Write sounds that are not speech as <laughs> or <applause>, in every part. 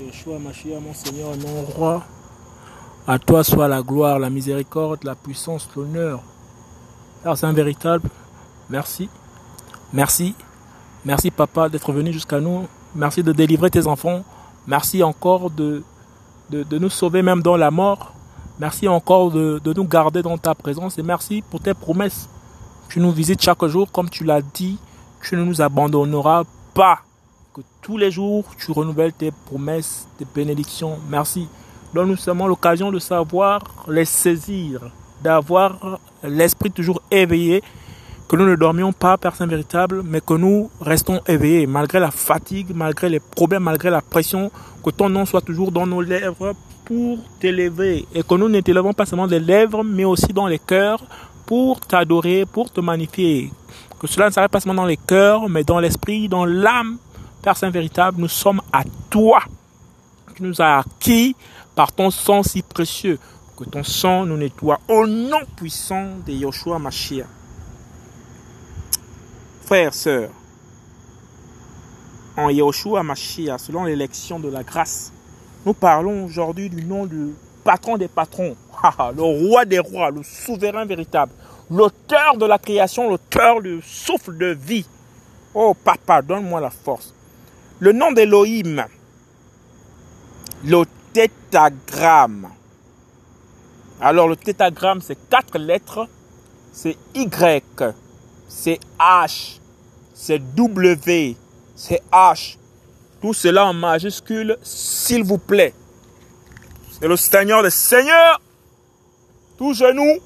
Yeshua Mashiach, mon Seigneur mon Roi, à toi soit la gloire, la miséricorde, la puissance, l'honneur. Père Saint véritable, merci. Merci. Merci Papa d'être venu jusqu'à nous. Merci de délivrer tes enfants. Merci encore de, nous sauver même dans la mort. Merci encore de, nous garder dans ta présence et merci pour tes promesses. Tu nous visites chaque jour comme tu l'as dit. Tu ne nous abandonneras pas tous les jours tu renouvelles tes promesses, tes bénédictions. Merci. Donne-nous seulement l'occasion de savoir les saisir, d'avoir l'esprit toujours éveillé, que nous ne dormions pas, personne véritable, mais que nous restons éveillés, malgré la fatigue, malgré les problèmes, malgré la pression, que ton nom soit toujours dans nos lèvres pour t'élever, et que nous ne t'élevons pas seulement des lèvres, mais aussi dans les cœurs, pour t'adorer, pour te magnifier. Que cela ne s'arrête pas seulement dans les cœurs, mais dans l'esprit, dans l'âme, Père Saint véritable, nous sommes à toi. Tu nous as acquis par ton sang si précieux. Que ton sang nous nettoie au nom puissant de Yoshua Mashiach. Frères, sœurs, en Yoshua Mashiach, selon l'élection de la grâce, nous parlons aujourd'hui du nom du patron des patrons, le roi des rois, le souverain véritable, l'auteur de la création, l'auteur du souffle de vie. Oh papa, donne-moi la force. Le nom d'Elohim, le tétagramme. Alors le tétagramme, c'est quatre lettres. C'est Y, c'est H, c'est W, c'est H. Tout cela en majuscule, s'il vous plaît. C'est le Seigneur des Seigneurs. Tout genou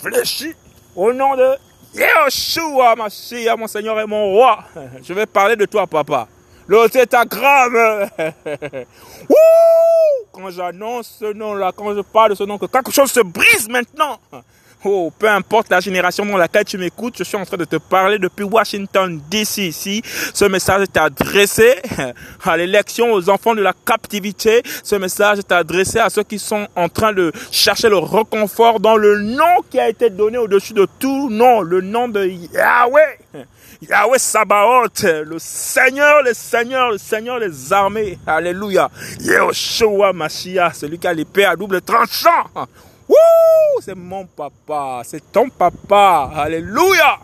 fléchit au nom de Yeshua, ma mon Seigneur et mon roi. <laughs> Je vais parler de toi, papa. Le tétagramme. <laughs> quand j'annonce ce nom-là, quand je parle de ce nom, que quelque chose se brise maintenant. Oh, peu importe la génération dans laquelle tu m'écoutes, je suis en train de te parler depuis Washington DC ici. Ce message est adressé <laughs> à l'élection, aux enfants de la captivité. Ce message est adressé à ceux qui sont en train de chercher le reconfort dans le nom qui a été donné au-dessus de tout nom, le nom de Yahweh. Yahweh Sabaoth, le Seigneur, le Seigneur, le Seigneur des armées. Alléluia. Yehoshua Mashiach, celui qui a l'épée à double tranchant. Wouh, c'est mon papa, c'est ton papa. Alléluia.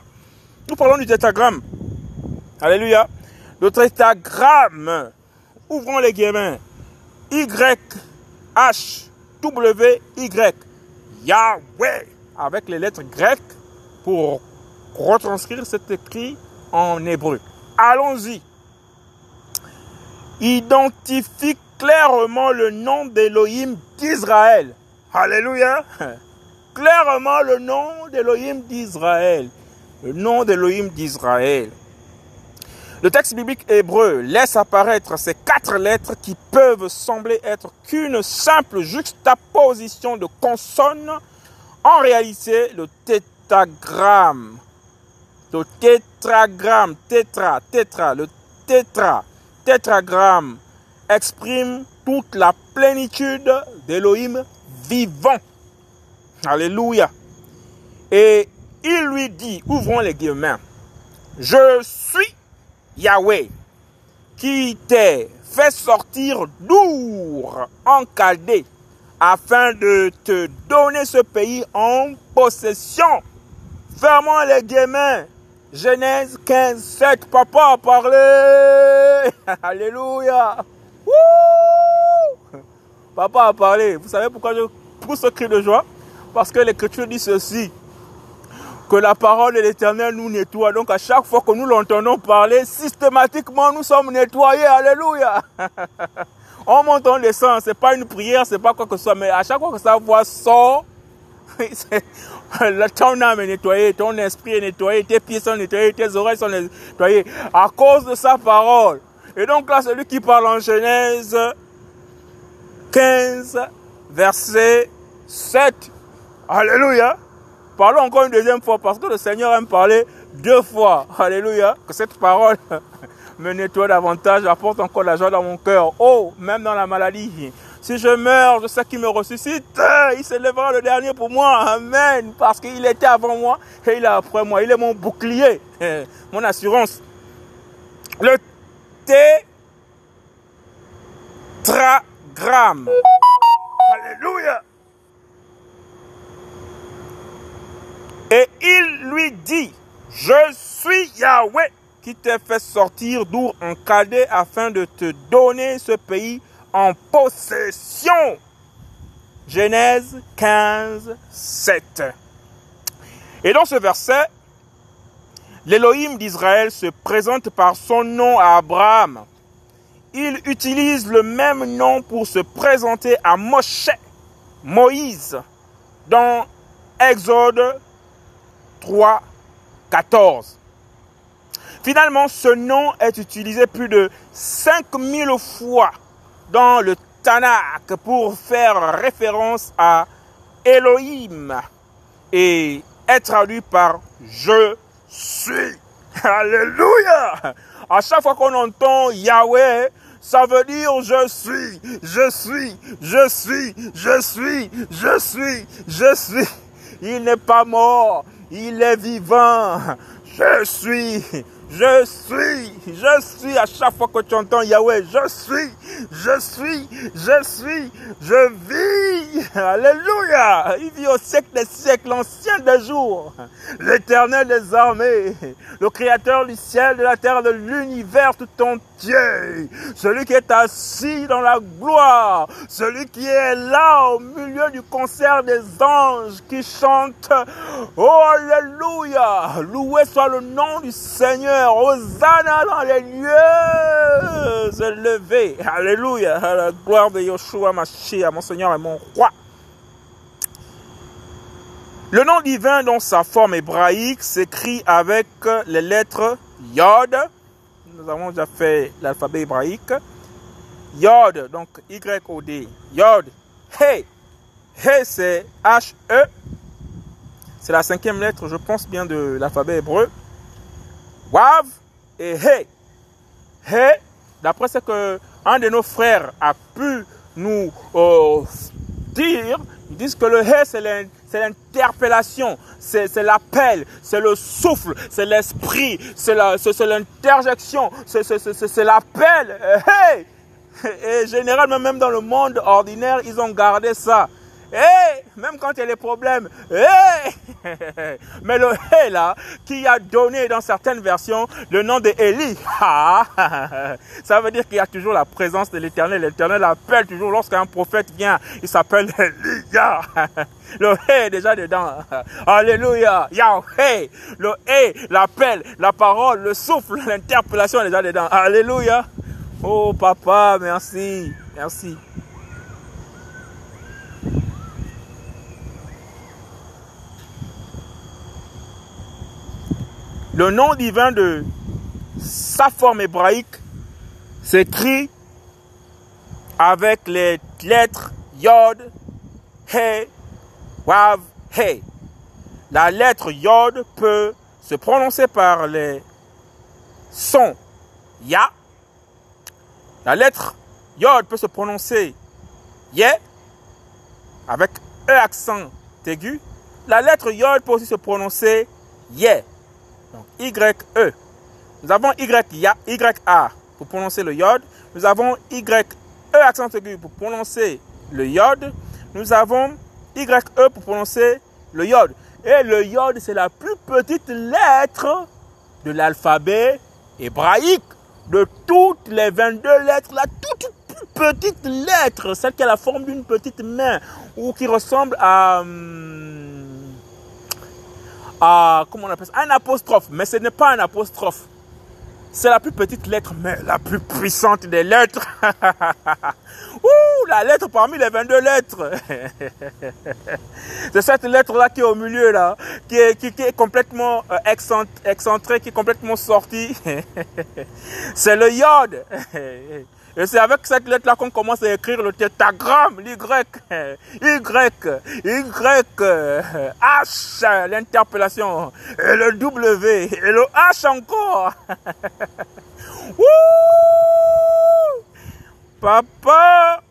Nous parlons du tétagramme. Alléluia. Le tétagramme. Ouvrons les gamins. Y, H, W, Y. Yahweh. Avec les lettres grecques pour retranscrire cet écrit en hébreu. Allons-y. Identifie clairement le nom d'Elohim d'Israël. Alléluia. <laughs> Clairement le nom d'Elohim d'Israël. Le nom d'Elohim d'Israël. Le texte biblique hébreu laisse apparaître ces quatre lettres qui peuvent sembler être qu'une simple juxtaposition de consonnes. En réalité, le tétragramme, le tétragramme, tétra, tétra, le tétra, tétragramme exprime toute la plénitude d'Elohim vivant. Alléluia. Et il lui dit, ouvrons les guillemets, je suis Yahweh qui t'ai fait sortir d'Our en Chaldée afin de te donner ce pays en possession. Fermons les guillemets. Genèse 15, 7. Papa a parlé. <laughs> Alléluia. Papa a parlé. Vous savez pourquoi je pousse ce cri de joie? Parce que l'Écriture dit ceci. Que la parole de l'Éternel nous nettoie. Donc à chaque fois que nous l'entendons parler, systématiquement nous sommes nettoyés. Alléluia. <laughs> On monte, on descend. C'est pas une prière, c'est pas quoi que ce soit. Mais à chaque fois que sa voix sort, <laughs> <laughs> ton âme est nettoyée, ton esprit est nettoyé, tes pieds sont nettoyés, tes oreilles sont nettoyées à cause de sa parole. Et donc là, celui qui parle en Genèse 15, verset 7. Alléluia. Parlons encore une deuxième fois parce que le Seigneur aime parler deux fois. Alléluia. Que cette parole <laughs> me nettoie davantage, apporte encore la joie dans mon cœur. Oh, même dans la maladie. Si je meurs, je sais qu'il me ressuscite. Il se lèvera le dernier pour moi. Amen. Parce qu'il était avant moi et il est après moi. Il est mon bouclier, <laughs> mon assurance. Le tétragramme. Alléluia. Et il lui dit, je suis Yahweh qui t'ai fait sortir d'où en cadet afin de te donner ce pays en possession. Genèse 15, 7. Et dans ce verset, l'Élohim d'Israël se présente par son nom à Abraham. Il utilise le même nom pour se présenter à Moshe, Moïse, dans Exode 3, 14. Finalement, ce nom est utilisé plus de 5000 fois dans le Tanakh pour faire référence à Elohim et est traduit par je suis. <laughs> Alléluia. À chaque fois qu'on entend Yahweh, ça veut dire je suis, je suis, je suis, je suis, je suis, je suis. Il n'est pas mort, il est vivant. Je suis, je suis, je suis, à chaque fois que tu entends Yahweh, je suis, je suis, je suis, je vis. Alléluia. Il vit au siècle des siècles, l'ancien des jours, l'éternel des armées, le créateur du ciel, de la terre, de l'univers tout entier. Celui qui est assis dans la gloire, celui qui est là au milieu du concert des anges qui chantent. Oh, Alléluia. Loué soit le nom du Seigneur. Hosanna dans les lieux élevés. Alléluia. À la gloire de Yoshua Mashiach, mon Seigneur et mon roi. Le nom divin dans sa forme hébraïque s'écrit avec les lettres Yod. Nous avons déjà fait l'alphabet hébraïque. Yod, donc Y-O-D. Yod. Hey. Hey, c'est H-E. C'est la cinquième lettre, je pense bien, de l'alphabet hébreu. Wav et He. He, d'après ce que un de nos frères a pu nous euh, dire, ils disent que le He, c'est l'interpellation, c'est l'appel, c'est le souffle, c'est l'esprit, c'est l'interjection, c'est l'appel. Hey! <laughs> Et généralement, même dans le monde ordinaire, ils ont gardé ça. Hey, même quand il y a des problèmes, <laughs> mais le hey là, qui a donné dans certaines versions le nom de Élie, <laughs> ça veut dire qu'il y a toujours la présence de l'éternel. L'éternel appelle toujours lorsqu'un prophète vient, il s'appelle Elia. <laughs> Le hey déjà dedans. Alléluia. Yahweh. Le hey, l'appel, la parole, le souffle, l'interpellation déjà dedans. Alléluia. Oh papa, merci. Merci. Le nom divin de sa forme hébraïque s'écrit avec les lettres Yod, He, Wav, He. La lettre Yod peut se prononcer par les sons Ya. La lettre Yod peut se prononcer Ye avec E accent aigu. La lettre Yod peut aussi se prononcer Ye. Donc, Y-E. Nous avons Y-A pour prononcer le yod. Nous avons Y-E accent aigu pour prononcer le yod. Nous avons Y-E pour prononcer le yod. Et le yod, c'est la plus petite lettre de l'alphabet hébraïque. De toutes les 22 lettres, la toute petite lettre, celle qui a la forme d'une petite main ou qui ressemble à... Hum, à, comment on appelle ça, un apostrophe, mais ce n'est pas un apostrophe. C'est la plus petite lettre, mais la plus puissante des lettres. <laughs> Ouh, la lettre parmi les 22 lettres. <laughs> C'est cette lettre-là qui est au milieu, là, qui est, qui, est complètement euh, excentrée, qui est complètement sortie. <laughs> C'est le yod. Et c'est avec cette lettre-là qu'on commence à écrire le tétragramme, l'Y, Y, Y, H, l'interpellation, et le W, et le H encore. <laughs> Wouh Papa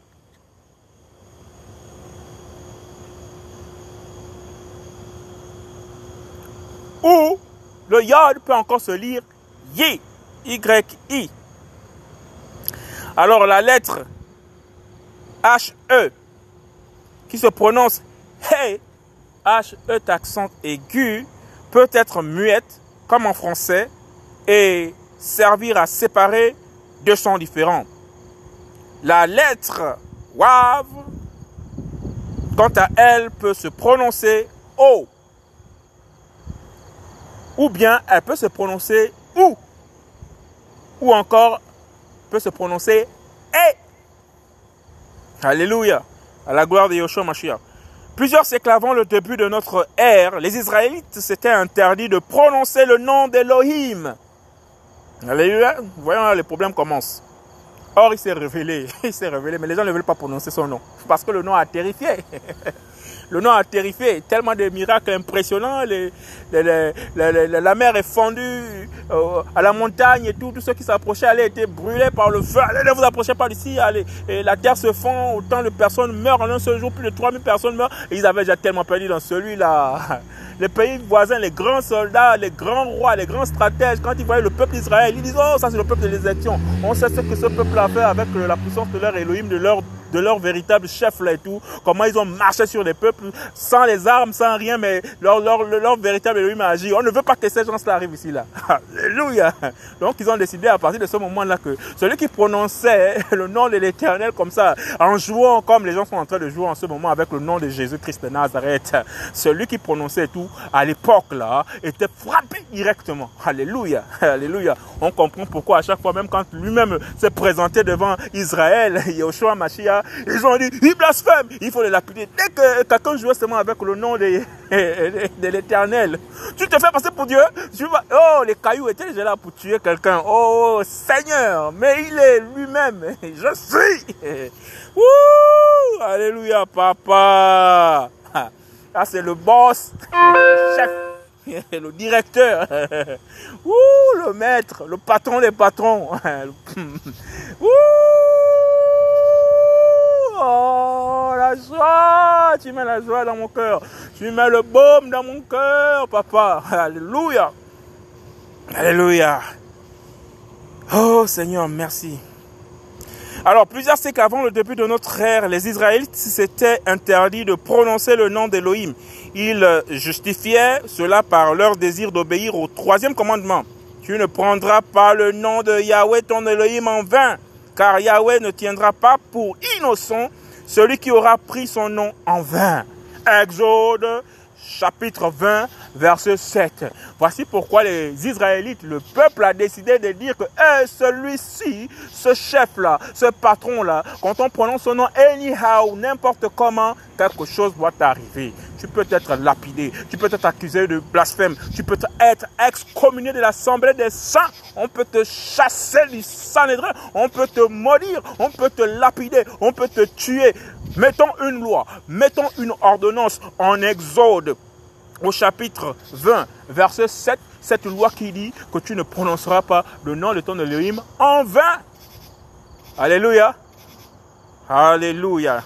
Ou le yod peut encore se lire Y, Y-I. Alors la lettre H-E, qui se prononce Hey, H-E accent aigu, peut être muette, comme en français, et servir à séparer deux sons différents. La lettre WAV, quant à elle, peut se prononcer O. Ou bien elle peut se prononcer OU. Ou encore peut se prononcer E. Alléluia. À la gloire de Yoshua Mashiach. Plusieurs siècles avant le début de notre ère, les Israélites s'étaient interdits de prononcer le nom d'Elohim. Alléluia. Voyons là, les problèmes commencent. Or, il s'est révélé, <laughs> il s'est révélé, mais les gens ne veulent pas prononcer son nom, parce que le nom a terrifié. <laughs> Le nom a terrifié, tellement de miracles impressionnants, la mer est fondue euh, à la montagne et tout, tous ceux qui s'approchaient allaient être brûlés par le feu, allez ne vous approchez pas d'ici, allez, la terre se fond, autant de personnes meurent en un seul jour, plus de 3000 personnes meurent, et ils avaient déjà tellement perdu dans celui-là. <laughs> Les pays voisins, les grands soldats, les grands rois, les grands stratèges, quand ils voyaient le peuple d'Israël, ils disent, oh, ça c'est le peuple de l'élection. On sait ce que ce peuple a fait avec la puissance de leur Elohim, de leur de leur véritable chef là et tout, comment ils ont marché sur les peuples sans les armes, sans rien, mais leur, leur, leur véritable Elohim a agi. On ne veut pas que ces gens-là arrivent ici là. <laughs> Alléluia. Donc ils ont décidé à partir de ce moment-là que celui qui prononçait <laughs> le nom de l'Éternel comme ça, en jouant comme les gens sont en train de jouer en ce moment avec le nom de Jésus-Christ de Nazareth, celui qui prononçait tout à l'époque là était frappé directement. Alléluia. Alléluia. On comprend pourquoi à chaque fois, même quand lui-même s'est présenté devant Israël, <laughs> Yoshua Mashiach, ils ont dit, il blasphème, il faut les lapider. Dès que quelqu'un jouait seulement avec le nom de, <laughs> de l'éternel, tu te fais passer pour Dieu. Tu vas, oh, les cailloux étaient déjà là pour tuer quelqu'un. Oh, Seigneur, mais il est lui-même. <laughs> Je suis. <laughs> Ouh, alléluia, papa. Ah, c'est le boss, le chef, le directeur, Ouh, le maître, le patron des patrons. Ouh, Oh, la joie, tu mets la joie dans mon cœur. Tu mets le baume dans mon cœur, papa. Alléluia. Alléluia. Oh Seigneur, merci. Alors, plusieurs siècles avant le début de notre ère, les Israélites s'étaient interdits de prononcer le nom d'Élohim. Ils justifiaient cela par leur désir d'obéir au troisième commandement. Tu ne prendras pas le nom de Yahweh ton Elohim en vain car Yahweh ne tiendra pas pour innocent celui qui aura pris son nom en vain. Exode chapitre 20, verset 7. Voici pourquoi les Israélites, le peuple a décidé de dire que eh, celui-ci, ce chef-là, ce patron-là, quand on prononce son nom anyhow, n'importe comment, quelque chose doit arriver. Tu peux être lapidé, tu peux être accusé de blasphème, tu peux être excommunié de l'assemblée des saints, on peut te chasser du Sanhédrin, on peut te maudire, on peut te lapider, on peut te tuer. Mettons une loi, mettons une ordonnance en Exode au chapitre 20, verset 7, cette loi qui dit que tu ne prononceras pas le nom de ton Elohim en vain. Alléluia. Alléluia.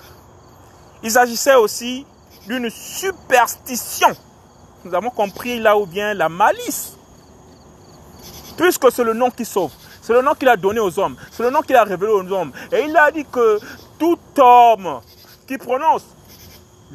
Il s'agissait aussi d'une superstition. Nous avons compris là où vient la malice. Puisque c'est le nom qui sauve. C'est le nom qu'il a donné aux hommes. C'est le nom qu'il a révélé aux hommes. Et il a dit que tout homme qui prononce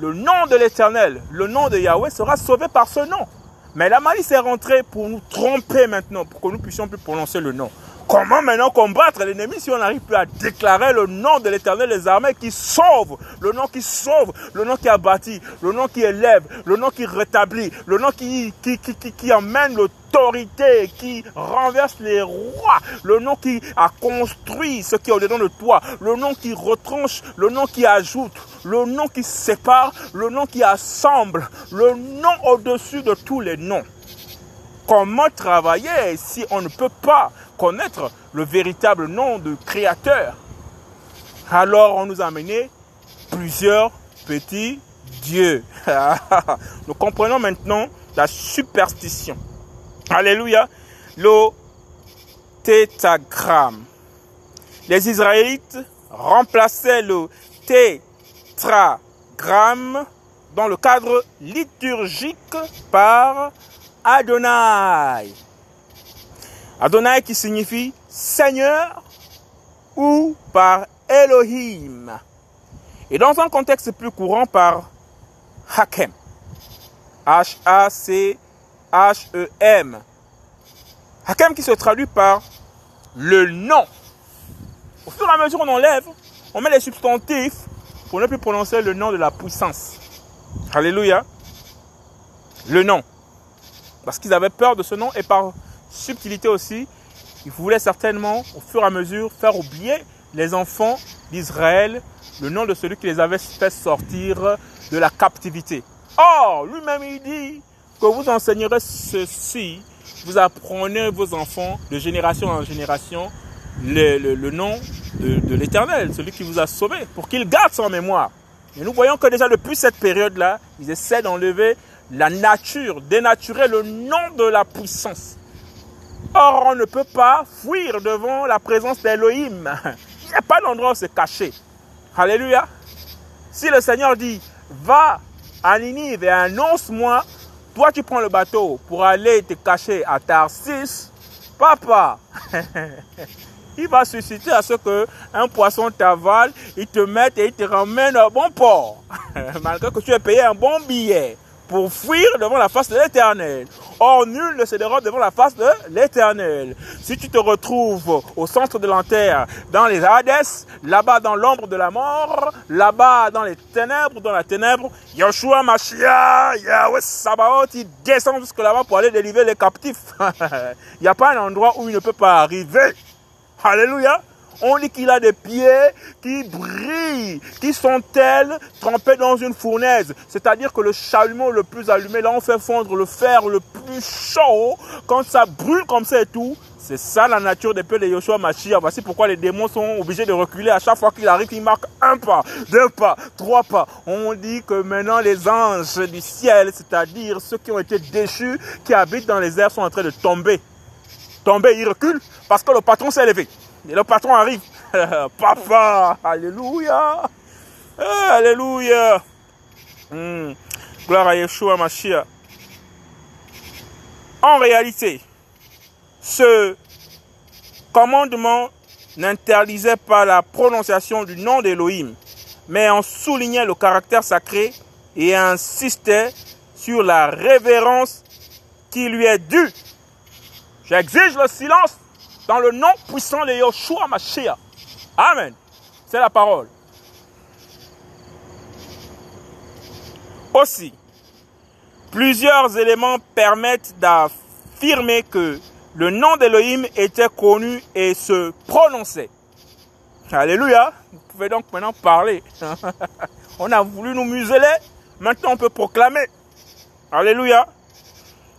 le nom de l'Éternel, le nom de Yahweh sera sauvé par ce nom. Mais la malice est rentrée pour nous tromper maintenant, pour que nous puissions plus prononcer le nom. Comment maintenant combattre l'ennemi si on n'arrive plus à déclarer le nom de l'éternel des armées qui sauve, le nom qui sauve, le nom qui a bâti, le nom qui élève, le nom qui rétablit, le nom qui, qui, qui, qui, qui emmène l'autorité, qui renverse les rois, le nom qui a construit ce qui est au-dedans de toi, le nom qui retranche, le nom qui ajoute, le nom qui sépare, le nom qui assemble, le nom au-dessus de tous les noms. Comment travailler si on ne peut pas connaître le véritable nom de créateur? Alors on nous a amené plusieurs petits dieux. <laughs> nous comprenons maintenant la superstition. Alléluia. Le tétagramme. Les Israélites remplaçaient le tétragramme dans le cadre liturgique par Adonai. Adonai qui signifie Seigneur ou par Elohim. Et dans un contexte plus courant par Hakem. H-A-C-H-E-M. Hakem qui se traduit par le nom. Au fur et à mesure on enlève, on met les substantifs pour ne plus prononcer le nom de la puissance. Alléluia. Le nom. Parce qu'ils avaient peur de ce nom et par subtilité aussi, ils voulaient certainement, au fur et à mesure, faire oublier les enfants d'Israël le nom de celui qui les avait fait sortir de la captivité. Or, lui-même, il dit que vous enseignerez ceci, vous apprenez vos enfants de génération en génération le, nom de, de l'Éternel, celui qui vous a sauvé, pour qu'il garde son mémoire. Et nous voyons que déjà depuis cette période-là, ils essaient d'enlever la nature, dénaturer le nom de la puissance. Or, on ne peut pas fuir devant la présence d'Elohim. <laughs> Il n'y a pas d'endroit où se cacher. Alléluia. Si le Seigneur dit, va à Ninive et annonce-moi, toi tu prends le bateau pour aller te cacher à Tarsis, papa, <laughs> il va susciter à ce que un poisson t'avale, il te mette et il te ramène au bon port, <laughs> malgré que tu aies payé un bon billet pour fuir devant la face de l'Éternel. Or, nul ne se dérobe devant la face de l'Éternel. Si tu te retrouves au centre de l'enterre, dans les Hadès, là-bas dans l'ombre de la mort, là-bas dans les ténèbres, dans la ténèbre, Yeshua Mashiach, Yahweh Sabaoth, il descend jusque là-bas pour aller délivrer les captifs. <laughs> Il n'y a pas un endroit où il ne peut pas arriver. Alléluia. On dit qu'il a des pieds qui brillent, qui sont tels trempés dans une fournaise. C'est-à-dire que le chalumeau le plus allumé, là on fait fondre le fer le plus chaud, quand ça brûle comme ça et tout, c'est ça la nature des peu de Yoshua Mashiach. Voici pourquoi les démons sont obligés de reculer à chaque fois qu'il arrive, qu'il marque un pas, deux pas, trois pas. On dit que maintenant les anges du ciel, c'est-à-dire ceux qui ont été déchus, qui habitent dans les airs, sont en train de tomber. Tomber, ils reculent parce que le patron s'est élevé. Et le patron arrive. <laughs> Papa, alléluia. Eh, alléluia. Hmm. Gloire à Yeshua Mashiach. En réalité, ce commandement n'interdisait pas la prononciation du nom d'Elohim, mais en soulignait le caractère sacré et insistait sur la révérence qui lui est due. J'exige le silence dans le nom puissant de Yoshua Mashiach. Amen. C'est la parole. Aussi, plusieurs éléments permettent d'affirmer que le nom d'Elohim était connu et se prononçait. Alléluia. Vous pouvez donc maintenant parler. <laughs> on a voulu nous museler. Maintenant, on peut proclamer. Alléluia.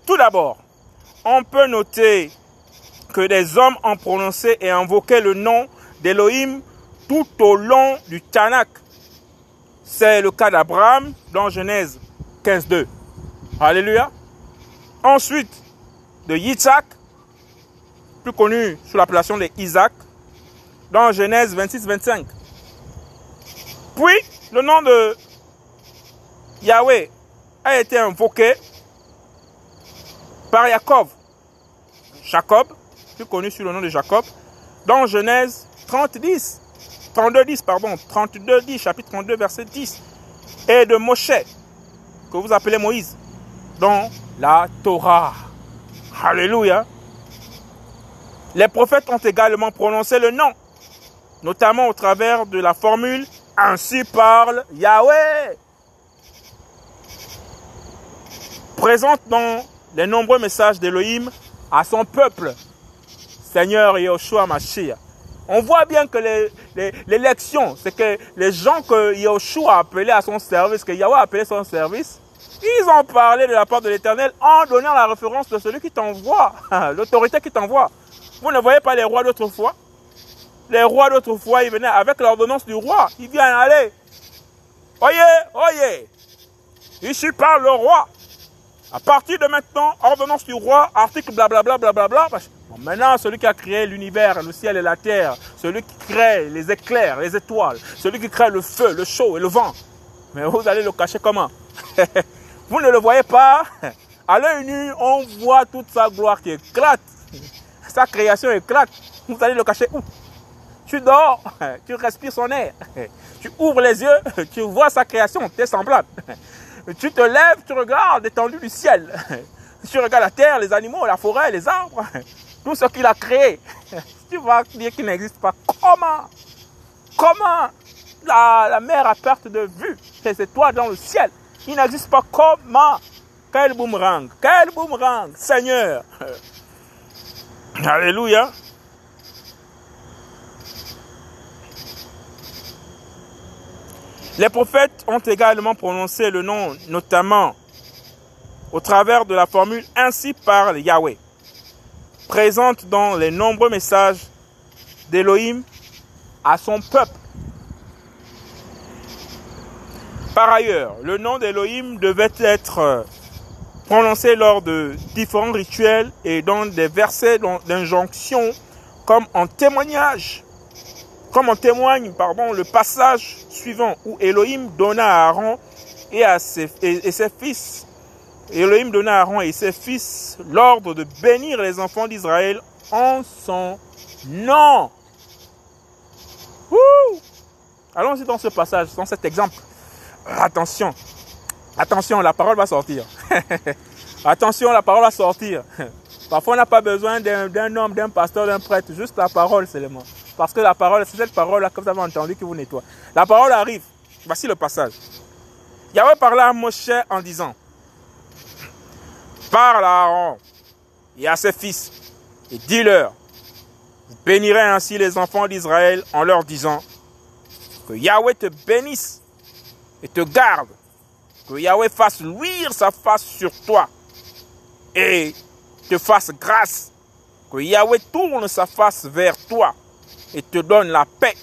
Tout d'abord, on peut noter que des hommes ont prononcé et invoqué le nom d'Elohim tout au long du Tanakh. C'est le cas d'Abraham dans Genèse 15.2. Alléluia. Ensuite, de Yitzhak, plus connu sous l'appellation de Isaac, dans Genèse 26-25. Puis, le nom de Yahweh a été invoqué par Jacob. Jacob, connu sous le nom de Jacob, dans Genèse 30, 10, 32, 10, pardon, 32, 10, chapitre 32, verset 10, et de Moshe, que vous appelez Moïse, dans la Torah. Alléluia. Les prophètes ont également prononcé le nom, notamment au travers de la formule Ainsi parle Yahweh. Présente dans les nombreux messages d'Elohim à son peuple Seigneur Yoshua Mashiach. On voit bien que l'élection, c'est que les gens que Yoshua a appelés à son service, que Yahweh a appelé son service, ils ont parlé de la part de l'Éternel en donnant la référence de celui qui t'envoie, <laughs> l'autorité qui t'envoie. Vous ne voyez pas les rois d'autrefois? Les rois d'autrefois, ils venaient avec l'ordonnance du roi. Ils viennent aller. Oyez, oyez. Ici parle le roi. À partir de maintenant, ordonnance du roi, article blablabla, blablabla. Maintenant, celui qui a créé l'univers, le ciel et la terre, celui qui crée les éclairs, les étoiles, celui qui crée le feu, le chaud et le vent. Mais vous allez le cacher comment? <laughs> Vous ne le voyez pas? À l'œil nu, on voit toute sa gloire qui éclate. Sa création éclate. Vous allez le cacher où? Tu dors, tu respires son air. Tu ouvres les yeux, tu vois sa création, tu es semblable. Tu te lèves, tu regardes l'étendue du ciel. <laughs> Tu regardes la terre, les animaux, la forêt, les arbres, <laughs> tout ce qu'il a créé. <laughs> Tu vas dire qu'il n'existe pas. Comment? Comment la, mer à perte de vue, ces étoiles dans le ciel, il n'existe pas. Comment? Quel boomerang Quel boomerang Seigneur Alléluia Les prophètes ont également prononcé le nom, notamment au travers de la formule ainsi parle Yahweh, présente dans les nombreux messages d'Élohim à son peuple. Par ailleurs, le nom d'Élohim devait être prononcé lors de différents rituels et dans des versets d'injonction comme en témoignage comme en témoigne pardon, le passage suivant où Elohim donna à Aaron et, à ses, fils, Elohim donna à Aaron et ses fils l'ordre de bénir les enfants d'Israël en son nom. Allons-y dans ce passage, dans cet exemple. Attention, attention, la parole va sortir. <laughs> attention, la parole va sortir. <laughs> Parfois, on n'a pas besoin d'un homme, d'un pasteur, d'un prêtre, juste la parole seulement. Parce que la parole, c'est cette parole-là que vous avez entendu qui vous nettoie. La parole arrive. Voici le passage. Yahweh parla à Moshe en disant, parle à Aaron et à ses fils et dis-leur, vous bénirez ainsi les enfants d'Israël en leur disant, que Yahweh te bénisse et te garde, que Yahweh fasse luire sa face sur toi et te fasse grâce, que Yahweh tourne sa face vers toi et te donne la paix.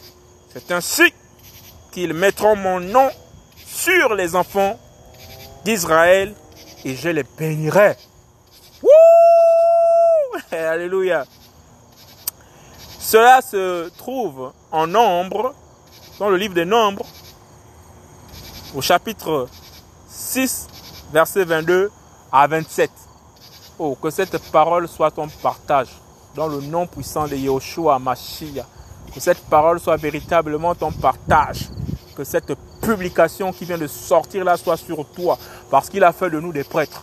C'est ainsi qu'ils mettront mon nom sur les enfants d'Israël et je les bénirai. <laughs> Alléluia. Cela se trouve en nombre, dans le livre des nombres, au chapitre 6, verset 22 à 27. Oh, que cette parole soit ton partage dans le nom puissant de Yahushua Mashiach. Que cette parole soit véritablement ton partage. Que cette publication qui vient de sortir là soit sur toi. Parce qu'il a fait de nous des prêtres.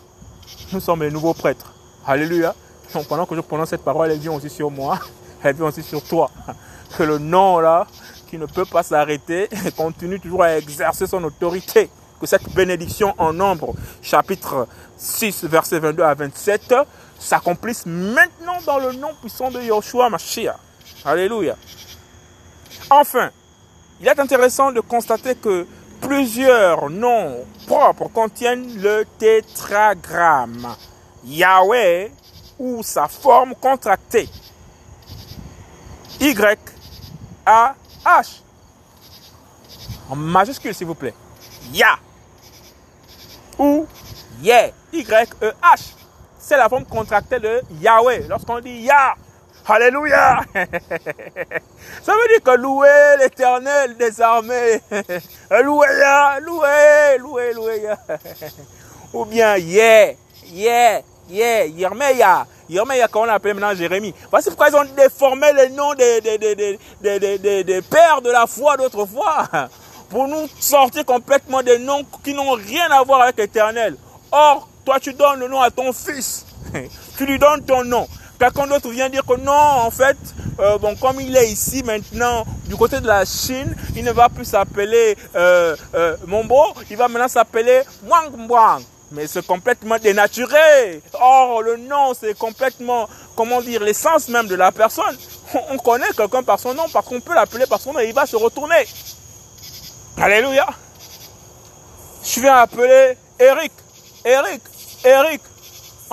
Nous sommes les nouveaux prêtres. Alléluia. Donc pendant que je prononce cette parole, elle vient aussi sur moi. <laughs> Elle vient aussi sur toi. <laughs> Que le nom là, qui ne peut pas s'arrêter, <laughs> continue toujours à exercer son autorité. Que cette bénédiction en nombre, chapitre 6, verset 22 à 27, s'accomplisse maintenant dans le nom puissant de Yoshua Mashiach. Alléluia. Enfin, il est intéressant de constater que plusieurs noms propres contiennent le tétragramme Yahweh ou sa forme contractée. Y A H. En majuscule, s'il vous plaît. Ya. Ou Yeh. Y E H. C'est la forme contractée de Yahweh. Lorsqu'on dit Yah, Alléluia. <laughs> Ça veut dire que louer l'éternel des armées. <laughs> louer, louer, louer, louer. <laughs> Ou bien, yeah, yeah, yeah, Yermeya. Yermeya, qu'on appelle maintenant Jérémie? Voici pourquoi ils ont déformé les noms des, des, des, des pères de la foi d'autrefois. Pour nous sortir complètement des noms qui n'ont rien à voir avec l'éternel. Or, toi, tu donnes le nom à ton fils. tu lui donnes ton nom. Quelqu'un d'autre vient dire que non, en fait, euh, bon, comme il est ici maintenant, du côté de la Chine, il ne va plus s'appeler euh, euh, Mombo, il va maintenant s'appeler Wang Wang. Mais c'est complètement dénaturé. Or, le nom, c'est complètement, comment dire, l'essence même de la personne. On, connaît quelqu'un par son nom, parce qu'on peut l'appeler par son nom et il va se retourner. Alléluia. Je viens appeler Eric. Eric. Eric.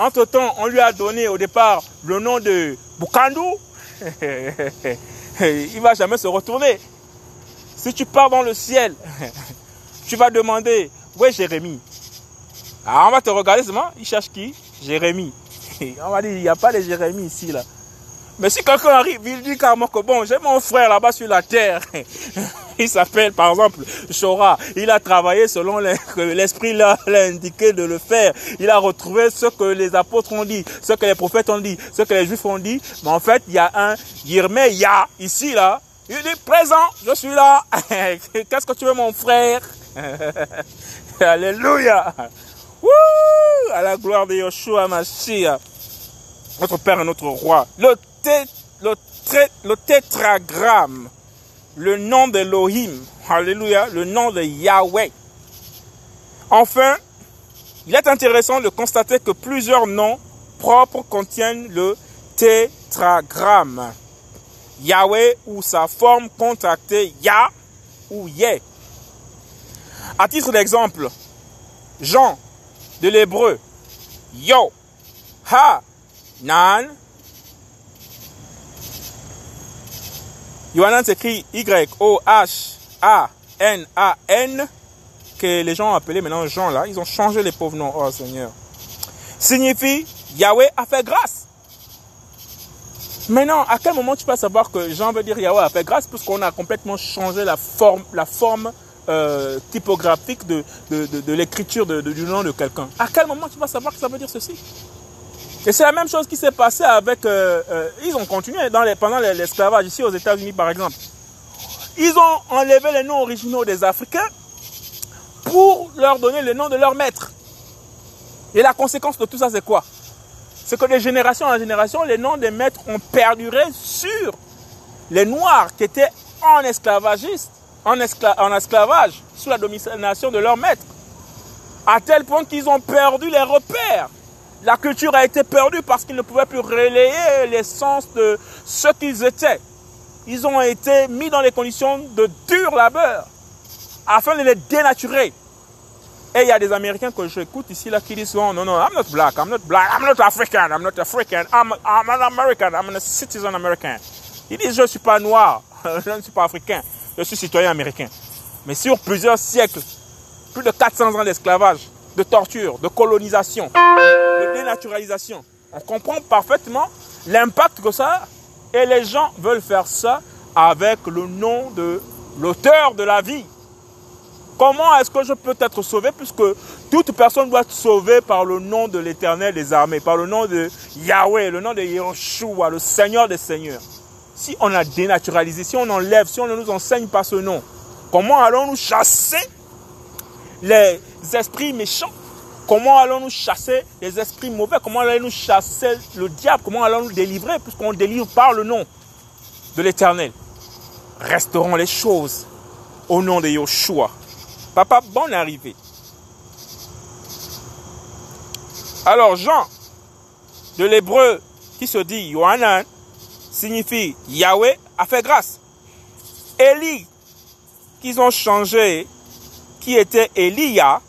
Entre-temps, on lui a donné au départ le nom de Bukandou. <laughs> Il va jamais se retourner. Si tu pars dans le ciel, <laughs> tu vas demander, où est Jérémie? Alors on va te regarder seulement, il cherche qui? Jérémie. <laughs> On va dire, il n'y a pas de Jérémie ici, là. Mais si quelqu'un arrive, il dit carrément que bon, j'ai mon frère là-bas sur la terre. <laughs> il s'appelle par exemple Chora. Il a travaillé selon l'esprit l'a indiqué de le faire. Il a retrouvé ce que les apôtres ont dit, ce que les prophètes ont dit, ce que les juifs ont dit. Mais en fait, il y a un Yirmeya ici là. Il dit, présent, je suis là. <laughs> Qu'est-ce que tu veux, mon frère? <laughs> Alléluia. Wouh à la gloire de Yoshua Mashiach, notre Père et notre Roi. Le, tétragramme, le nom d'Elohim, Alléluia, le nom de Yahweh. Enfin, il est intéressant de constater que plusieurs noms propres contiennent le tétragramme. Yahweh ou sa forme contractée Ya ou Yeh. À titre d'exemple, Jean de l'hébreu, Yo, Ha, Nan. Yohanan s'écrit Y-O-H-A-N-A-N, que les gens ont appelé maintenant Jean là. Ils ont changé les pauvres noms, oh Seigneur. Signifie Yahweh a fait grâce. Maintenant, à quel moment tu peux savoir que Jean veut dire Yahweh a fait grâce? Puisqu'on a complètement changé la forme, la forme euh, typographique de, de, l'écriture du nom de quelqu'un. À quel moment tu vas savoir que ça veut dire ceci? Et c'est la même chose qui s'est passée avec... Euh, euh, ils ont continué dans les, pendant l'esclavage ici aux États-Unis par exemple. Ils ont enlevé les noms originaux des Africains pour leur donner le nom de leur maître. Et la conséquence de tout ça, c'est quoi? C'est que de génération en génération, les noms des maîtres ont perduré sur les Noirs qui étaient en esclavagistes en, esclavage sous la domination de leur maître. À tel point qu'ils ont perdu les repères. La culture a été perdue parce qu'ils ne pouvaient plus relayer l'essence de ce qu'ils étaient. Ils ont été mis dans les conditions de dur labeur afin de les dénaturer. Et il y a des Américains que j'écoute ici là qui disent souvent, non, non, I'm not black, I'm not black, I'm not African, I'm not African, I'm, I'm an American, I'm a citizen American. Ils disent, je ne suis pas noir, <laughs> je ne suis pas africain je suis citoyen américain. Mais sur plusieurs siècles, plus de 400 ans d'esclavage, de torture, de colonisation, de dénaturalisation, on comprend parfaitement l'impact que ça a. Et les gens veulent faire ça avec le nom de l'auteur de la vie. Comment est-ce que je peux être sauvé puisque toute personne doit être sauvée par le nom de l'éternel des armées, par le nom de Yahweh, le nom de Yeshua, le Seigneur des Seigneurs si on a dénaturalisé, si on enlève, si on ne nous enseigne pas ce nom, comment allons-nous chasser les esprits méchants Comment allons-nous chasser les esprits mauvais? Comment allons-nous chasser le diable? Comment allons-nous délivrer Puisqu'on délivre par le nom de l'Éternel? Resteront les choses au nom de Yoshua. Papa, bonne arrivée. Alors Jean, de l'hébreu qui se dit Yohanan, signifie Yahweh a fait grâce. Élie, qu'ils ont changé, qui était Elia,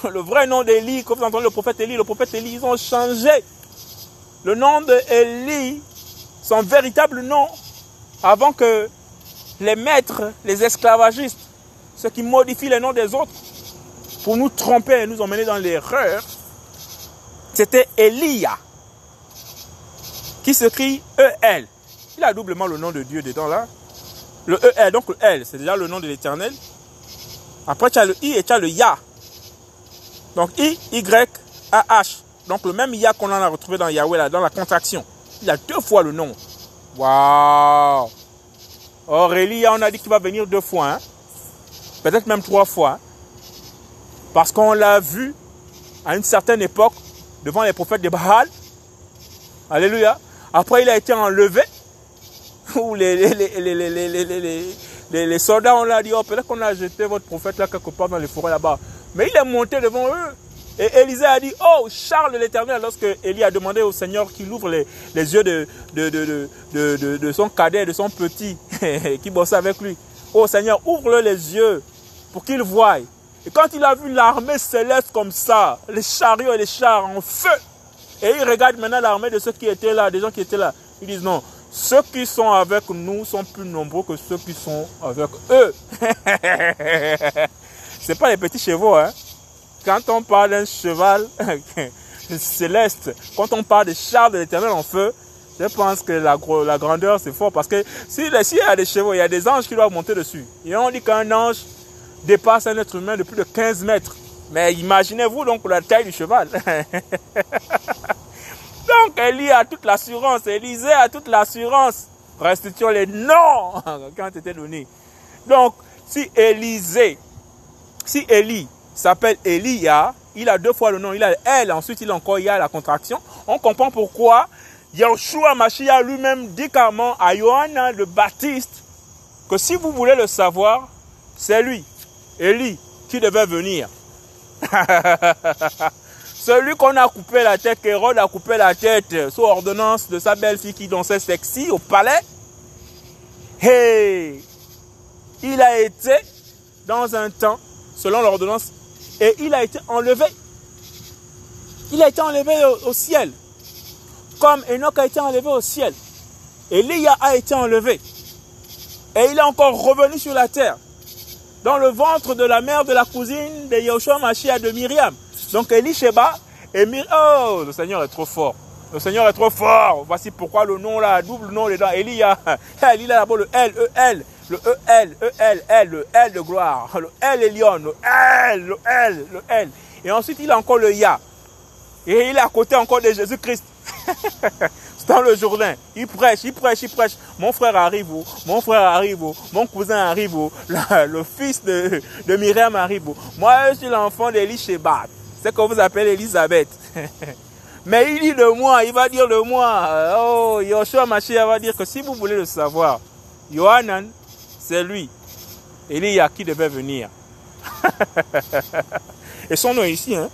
<laughs> le vrai nom d'Élie, comme vous entendez le prophète Élie, le prophète Élie, ils ont changé le nom d'Élie, son véritable nom, avant que les maîtres, les esclavagistes, ceux qui modifient les noms des autres, pour nous tromper et nous emmener dans l'erreur, c'était Elia qui s'écrit EL. Il a doublement le nom de Dieu dedans là. Le EL, donc le L, c'est déjà le nom de l'éternel. Après, tu as le I et tu as le Ya. Donc I, Y, A, H. Donc le même Ya qu'on en a retrouvé dans Yahweh, là, dans la contraction. Il a deux fois le nom. Waouh! Aurélie, on a dit qu'il va venir deux fois. Hein. Peut-être même trois fois. Parce qu'on l'a vu à une certaine époque devant les prophètes de Baal. Alléluia. Après, il a été enlevé. <laughs> Où les, les, soldats, on l'a dit, oh, peut-être qu'on a jeté votre prophète là quelque part dans les forêts là-bas. Mais il est monté devant eux. Et Élisée a dit, oh, Charles de l'Éternel, lorsque Élie a demandé au Seigneur qu'il ouvre les, yeux de, de, de, son cadet, de son petit, <laughs> qui bossait avec lui. Oh Seigneur, ouvre-le les yeux pour qu'il voie. Et quand il a vu l'armée céleste comme ça, les chariots et les chars en feu, et ils regardent maintenant l'armée de ceux qui étaient là, des gens qui étaient là. Ils disent non, ceux qui sont avec nous sont plus nombreux que ceux qui sont avec eux. <laughs> C'est pas les petits chevaux, hein. Quand on parle d'un cheval <laughs> céleste, quand on parle des chars de l'éternel en feu, je pense que la, grandeur c'est fort parce que si y a des chevaux, il y a des anges qui doivent monter dessus. Et on dit qu'un ange dépasse un être humain de plus de 15 mètres. Mais imaginez-vous donc la taille du cheval. <laughs> donc Élie a toute l'assurance, Élisée a toute l'assurance restituons les noms <laughs> qui ont été donnés. Donc, si Élisée, si Élie s'appelle Elia, il a deux fois le nom, il a elle, ensuite il a encore il la contraction. On comprend pourquoi Yahushua Mashiach lui-même dit carrément à Johanna le Baptiste que si vous voulez le savoir, c'est lui, Élie, qui devait venir. <laughs> Celui qu'on a coupé la tête, Hérode a coupé la tête sous ordonnance de sa belle-fille qui dansait sexy au palais. Hey! Il a été dans un temps, selon l'ordonnance, et il a été enlevé. Il a été enlevé au, ciel. Comme Enoch a été enlevé au ciel. Elia a été enlevé. Et il est encore revenu sur la terre. Dans le ventre de la mère de la cousine de Yahushua Mashiach de Myriam. Donc Elisheba et Myriam. Oh, le Seigneur est trop fort. Le Seigneur est trop fort. Voici pourquoi le nom là, double nom dedans. Elia. <laughs> Il a d'abord le L, E, L. Le E, L, E, L, le L de gloire. Le L est lion. Le L, le L, le L. Et ensuite, il a encore le Ya. Et il est à côté encore de Jésus-Christ. C'est <laughs> dans le Jourdain. Il prêche, il prêche, il prêche. Mon frère arrive, mon frère arrive, mon cousin arrive, <laughs> le, fils de, de Myriam arrive. Moi, je suis l'enfant d'Élie Shebat. C'est qu'on vous appelle Elisabeth. <laughs> Mais il dit de moi, il va dire de moi. Oh, Yoshua Mashiach va dire que si vous voulez le savoir, Yohanan, c'est lui. Elia qui devait venir. <laughs> Et son nom ici, hein,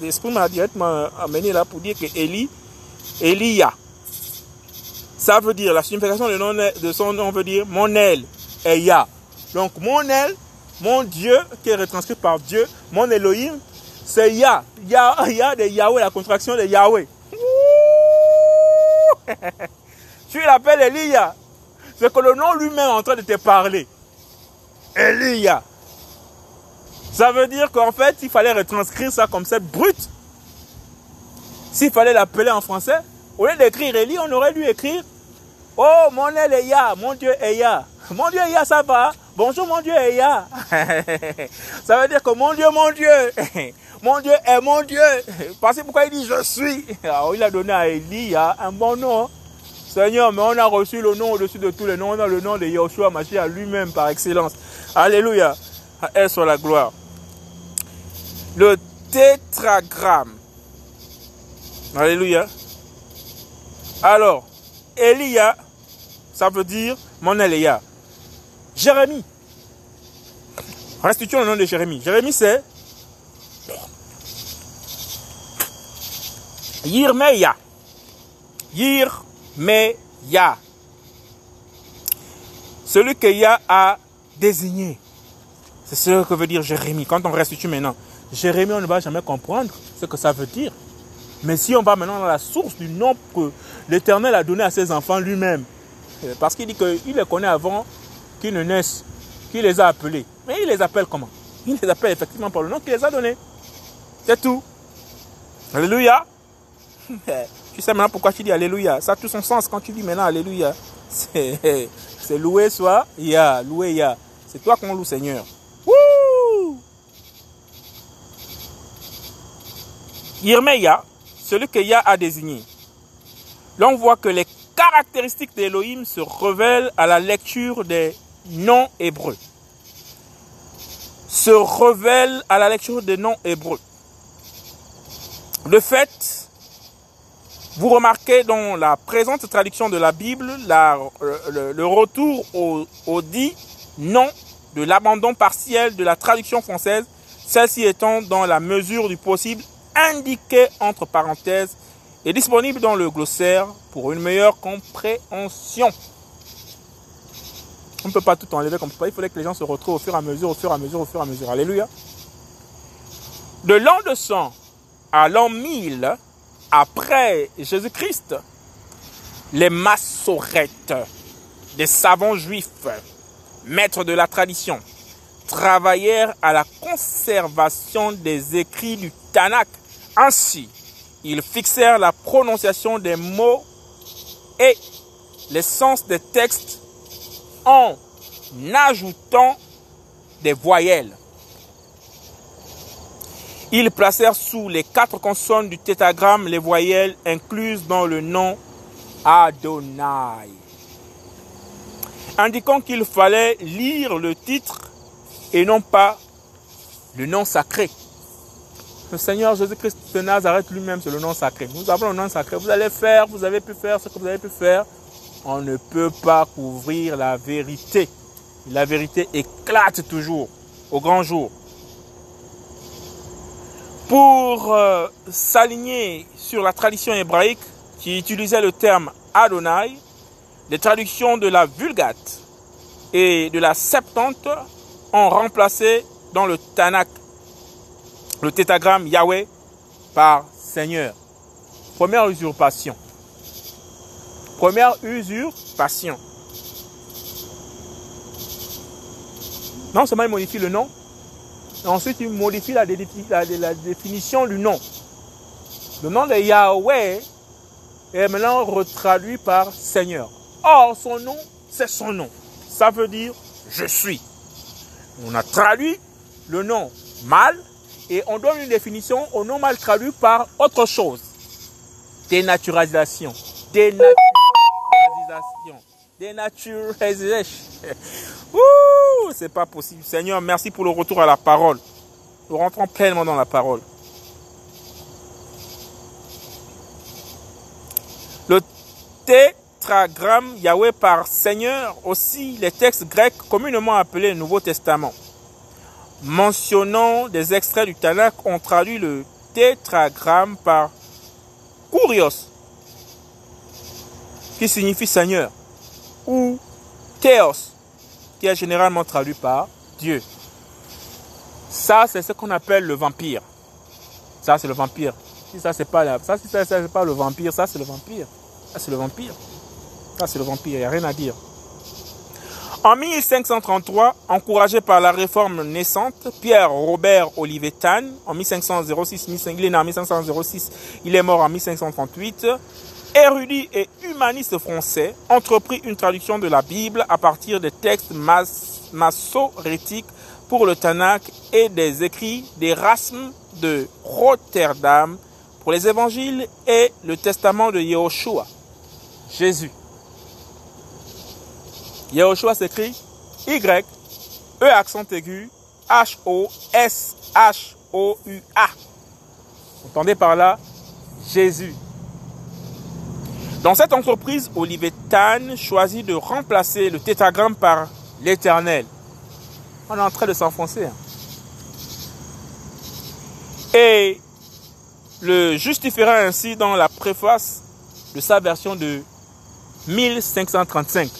l'esprit m'a directement amené là pour dire que Eli, Elia. Ça veut dire, la signification de, de son nom veut dire mon aile est Ya. Donc mon aile, mon Dieu, qui est retranscrit par Dieu, mon Elohim, c'est Ya. Ya, Ya de Yahweh, la contraction de Yahweh. <laughs> tu l'appelles Elia. Que le nom lui-même en train de te parler. Elia. Ça veut dire qu'en fait, il fallait retranscrire ça comme ça, brut. S'il fallait l'appeler en français, au lieu d'écrire Elie, on aurait dû écrire Oh, mon Elia, mon Dieu Eya. Mon Dieu Eya, ça va Bonjour, mon Dieu Eya. <laughs> ça veut dire que mon Dieu, mon Dieu, <laughs> mon Dieu est mon Dieu. Parce pourquoi il dit je suis? Alors, <laughs> il a donné à Elia un bon nom. Seigneur, mais on a reçu le nom au-dessus de tous les noms. On a le nom de Yahushua à lui-même par excellence. Alléluia. Elle soit la gloire. Le tétragramme. Alléluia. Alors, Elia, ça veut dire mon Elia. Jérémie. Restituons le nom de Jérémie. Jérémie, c'est Yirmeya. Yirmeya. Celui que Yah a désigné. C'est ce que veut dire Jérémie. Quand on restitue maintenant, Jérémie, on ne va jamais comprendre ce que ça veut dire. Mais si on va maintenant dans la source du nom que l'Éternel a donné à ses enfants lui-même, euh, parce qu'il dit qu'il les connaît avant qu'ils ne naissent, qu'il les a appelés. Mais il les appelle comment? Il les appelle effectivement par le nom qu'il les a donné. C'est tout. Alléluia. <laughs> Tu sais maintenant pourquoi tu dis Alléluia. Ça a tout son sens quand tu dis maintenant Alléluia. <laughs> C'est loué soit Ya, loué Ya. C'est toi qu'on loue Seigneur. Wouh Irmeya, celui que Yah a désigné. Là, on voit que les caractéristiques d'Elohim se révèlent à la lecture des noms hébreux. Se révèlent à la lecture des noms hébreux. De fait, vous remarquez dans la présente traduction de la Bible le, retour au, au dit nom de l'abandon partiel de la traduction française, celle-ci étant dans la mesure du possible indiqué entre parenthèses et disponible dans le glossaire pour une meilleure compréhension. On ne peut pas tout enlever comme ça. Il fallait que les gens se retrouvent au fur et à mesure, au fur et à mesure, au fur et à mesure. Alléluia. De l'an 200 à l'an 1000 après Jésus-Christ, les massorettes, des savants juifs, maîtres de la tradition, travaillèrent à la conservation des écrits du Tanakh ainsi, ils fixèrent la prononciation des mots et l'essence des textes en ajoutant des voyelles. Ils placèrent sous les quatre consonnes du tétragramme les voyelles incluses dans le nom Adonai. indiquant qu'il fallait lire le titre et non pas le nom sacré. Le Seigneur Jésus-Christ de Nazareth lui-même, c'est le nom sacré. Nous avons le nom sacré. Vous allez faire, vous avez pu faire ce que vous avez pu faire. On ne peut pas couvrir la vérité. La vérité éclate toujours au grand jour. Pour euh, s'aligner sur la tradition hébraïque qui utilisait le terme Adonai, les traductions de la Vulgate et de la Septante ont remplacé dans le Tanakh le tétagramme Yahweh par Seigneur. Première usurpation. Première usurpation. Non seulement il modifie le nom, ensuite il modifie la, la, définition du nom. Le nom de Yahweh est maintenant retraduit par Seigneur. Or, son nom, c'est son nom. Ça veut dire je suis. On a traduit le nom mal et on donne une définition au nom mal traduit par autre chose. Dénaturalisation. Dénaturalisation. Dénaturalisation. <laughs> c'est pas possible. Seigneur, merci pour le retour à la parole. Nous rentrons pleinement dans la parole. Le tétragramme Yahweh par Seigneur, aussi les textes grecs communément appelés Nouveau Testament mentionnant des extraits du Tanakh, ont traduit le tétragramme par Kurios, qui signifie Seigneur, ou Théos, généralement traduit par Dieu. Ça, c'est ce qu'on appelle le vampire. Ça, c'est le vampire. Si ça, c'est pas, ça, pas le vampire, ça, c'est le vampire. Ça, c'est le vampire. Ça, c'est le vampire. Il n'y a rien à dire. En 1533, encouragé par la réforme naissante, Pierre Robert Olivet Tan, en 1506, il est en 1506, il est mort en 1538, érudit et humaniste français, entreprit une traduction de la Bible à partir des textes massorétiques pour le Tanakh et des écrits d'Erasme de Rotterdam pour les évangiles et le testament de Yehoshua, Jésus. Yehoshua s'écrit Y, E accent aigu, H-O-S-H-O-U-A. Entendez par là Jésus. Dans cette entreprise, Olivier Tan choisit de remplacer le tétragramme par l'éternel. On est en train de s'enfoncer. Hein. Et le justifiera ainsi dans la préface de sa version de 1535.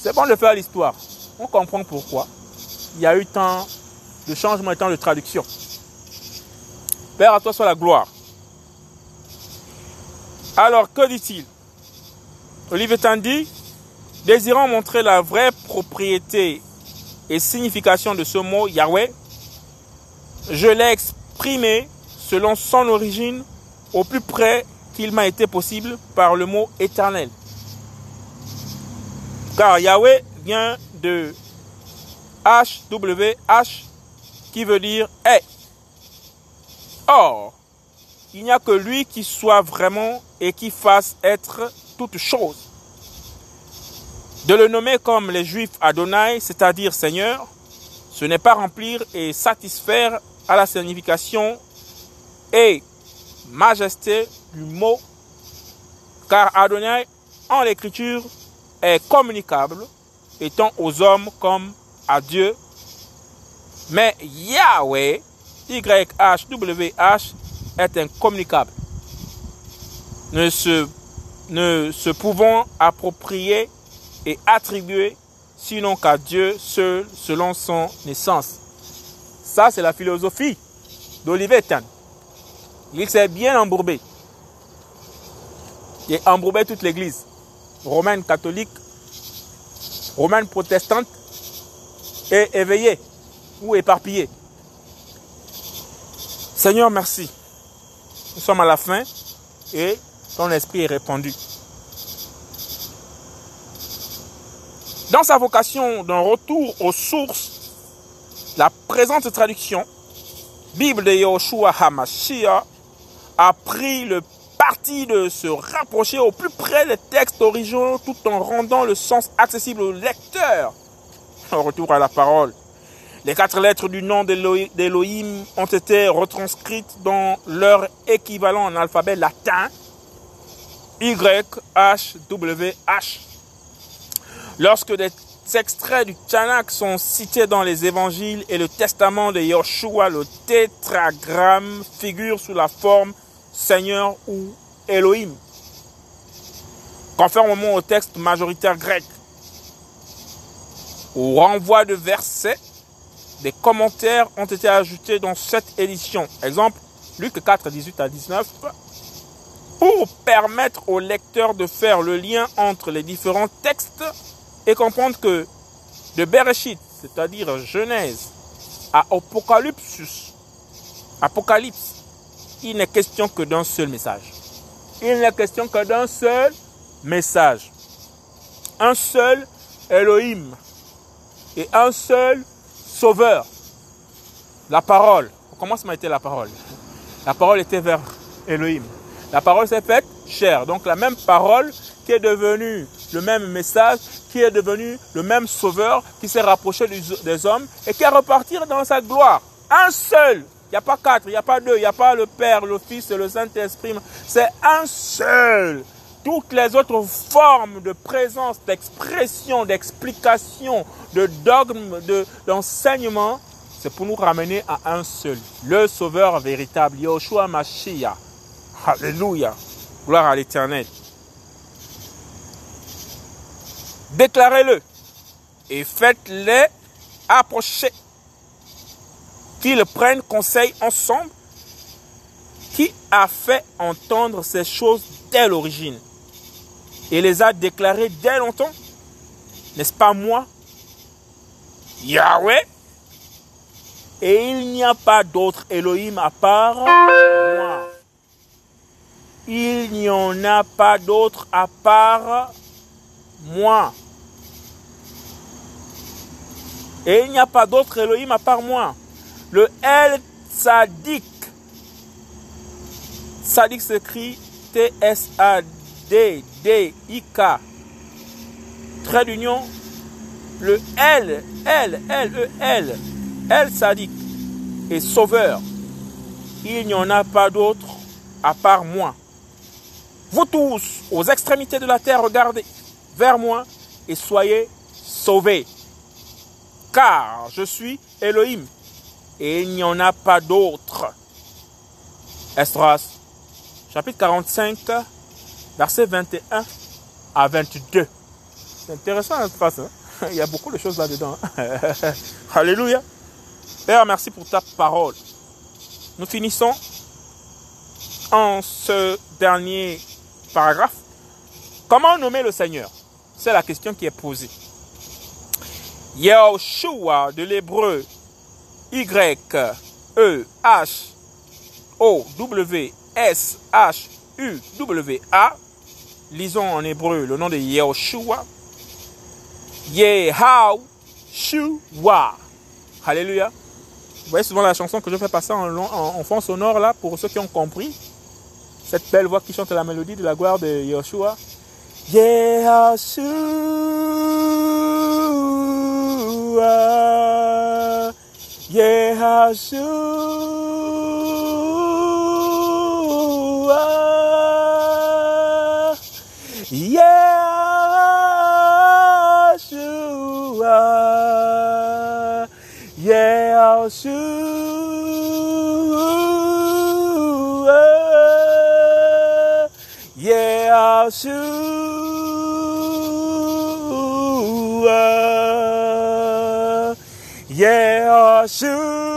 C'est bon de faire l'histoire. On comprend pourquoi il y a eu tant de changements et tant de traductions. Père, à toi soit la gloire. Alors, que dit-il? Olivier Tandy, désirant montrer la vraie propriété et signification de ce mot Yahweh, je l'ai exprimé selon son origine au plus près qu'il m'a été possible par le mot éternel. Car Yahweh vient de HWH qui veut dire est. Or, il n'y a que lui qui soit vraiment et qui fasse être toute chose. De le nommer comme les Juifs Adonai, c'est-à-dire Seigneur, ce n'est pas remplir et satisfaire à la signification et majesté du mot, car Adonai en l'écriture est communicable, étant aux hommes comme à Dieu. Mais Yahweh, YHWH, est incommunicable. Ne se, ne se pouvant approprier et attribuer sinon qu'à Dieu seul selon son essence. Ça, c'est la philosophie d'Olivier Tan. Il s'est bien embourbé. Il a embourbé toute l'église romaine catholique, romaine protestante, et éveillée ou éparpillée. Seigneur, merci. Nous sommes à la fin et ton esprit est répandu. Dans sa vocation d'un retour aux sources, la présente traduction, Bible de Yahushua Hamashiach, a pris le partie de se rapprocher au plus près des textes originaux tout en rendant le sens accessible au lecteur. Retour à la parole. Les quatre lettres du nom d'Elohim ont été retranscrites dans leur équivalent en alphabet latin Y, H, W, H. Lorsque des extraits du Tanakh sont cités dans les évangiles et le testament de Yoshua, le tétragramme figure sous la forme Seigneur ou Elohim, conformément au texte majoritaire grec. Au renvoi de versets, des commentaires ont été ajoutés dans cette édition. Exemple, Luc 4, 18 à 19. Pour permettre au lecteur de faire le lien entre les différents textes et comprendre que de Bereshit, c'est-à-dire Genèse, à Apocalypse, Apocalypse, il n'est question que d'un seul message. Il n'est question que d'un seul message. Un seul Elohim et un seul Sauveur. La parole. Comment ça m'a été la parole La parole était vers Elohim. La parole s'est faite chère. Donc la même parole qui est devenue le même message, qui est devenu le même sauveur, qui s'est rapproché des hommes et qui est reparti dans sa gloire. Un seul. Il n'y a pas quatre, il n'y a pas deux, il n'y a pas le Père, le Fils et le Saint-Esprit. C'est un seul. Toutes les autres formes de présence, d'expression, d'explication, de dogme, d'enseignement, c'est pour nous ramener à un seul, le Sauveur véritable, Yoshua Mashiach. Alléluia. Gloire à l'Éternel. Déclarez-le et faites-les approcher. Qu'ils prennent conseil ensemble. Qui a fait entendre ces choses dès l'origine et les a déclarées dès longtemps N'est-ce pas moi? Yahweh et il n'y a pas d'autre Elohim à part moi. Il n'y en a pas d'autre à part moi. Et il n'y a pas d'autre Elohim à part moi. Le El Tzadik. Tzadik s'écrit T-S-A-D-D-I-K. Trait d'union. Le L, L, L, E, L. El Tzadik est sauveur. Il n'y en a pas d'autre à part moi. Vous tous, aux extrémités de la terre, regardez vers moi et soyez sauvés. Car je suis Elohim et il n'y en a pas d'autre. Estras, chapitre 45, verset 21 à 22. C'est intéressant. Hein? <laughs> Il y a beaucoup de choses là-dedans. Hein. <laughs> Alléluia. Père, merci pour ta parole. Nous finissons en ce dernier paragraphe. Comment nommer le Seigneur? C'est la question qui est posée. Yahushua de l'hébreu Y Lisons en hébreu le nom de Yahushua. Yehoshua. Alléluia. Vous voyez souvent la chanson que je fais passer en, en, fond sonore là, pour ceux qui ont compris. Cette belle voix qui chante la mélodie de la gloire de Yeshua. Yeshua. Yeshua. Yeshua, Yeshua,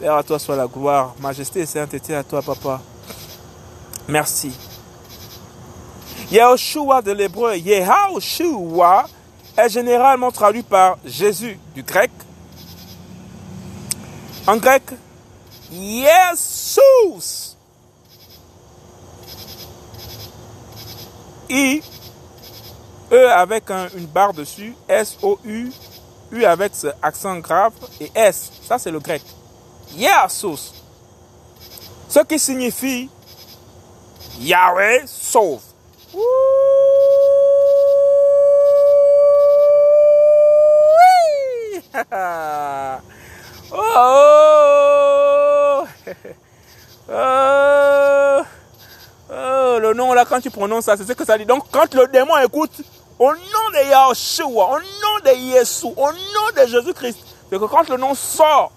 Père, à toi soit la gloire, majesté et sainteté à toi, Papa. Merci. Yahushua de l'hébreu, Yehoshua est généralement traduit par Jésus du grec. En grec, Jesus. I, E avec un- une barre dessus, S-O-U, U avec ce accent grave et S. Ça, c'est le grec. Jesus. Ce qui signifie Yahweh sauve. Ouh! <laughs> oh, oh, oh, le nom là, quand tu prononces ça, c'est ce que ça dit. Donc, quand le démon écoute, au nom de Yahushua, au nom de Jésus, au nom de Jésus-Christ, c'est que quand le nom sort,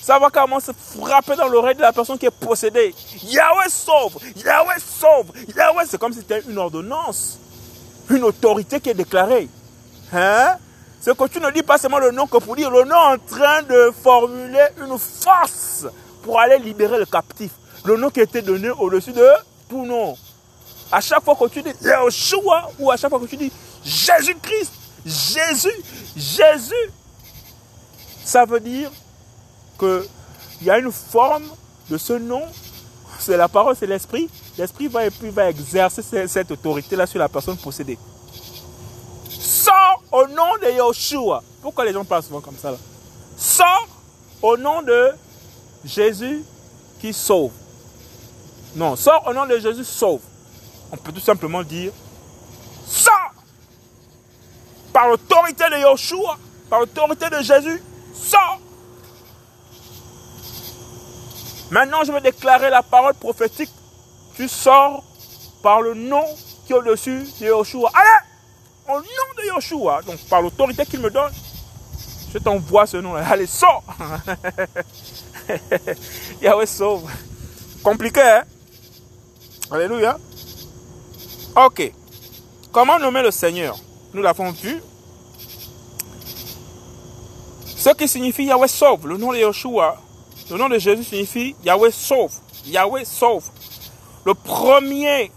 ça va comment se frapper dans l'oreille de la personne qui est possédée. Yahweh sauve, Yahweh sauve, Yahweh, c'est comme si c'était une ordonnance, une autorité qui est déclarée. Hein? C'est que tu ne dis pas seulement le nom que pour dire le nom en train de formuler une force pour aller libérer le captif. Le nom qui était donné au-dessus de tout nom. À chaque fois que tu dis Yeshua ou à chaque fois que tu dis Jésus-Christ, Jésus, Jésus, ça veut dire qu'il y a une forme de ce nom. C'est la parole, c'est l'esprit. L'esprit va, va exercer cette, autorité-là sur la personne possédée. Sors au nom de Yeshua. Pourquoi les gens parlent souvent comme ça là? Sors au nom de Jésus qui sauve. Non, sors au nom de Jésus sauve. On peut tout simplement dire sors par l'autorité de Yeshua, par l'autorité de Jésus, sors. Maintenant, je vais déclarer la parole prophétique. Tu sors par le nom qui est au-dessus de Yeshua. Allez Au nom de Yeshua, donc par l'autorité qu'il me donne, je t'envoie ce nom-là. Allez, sors <laughs> Yahweh sauve. Compliqué, hein? Alléluia. Ok. Comment nommer le Seigneur? Nous l'avons vu. Ce qui signifie Yahweh sauve, le nom de Yeshua, le nom de Jésus signifie Yahweh sauve. Yahweh sauve. Le premier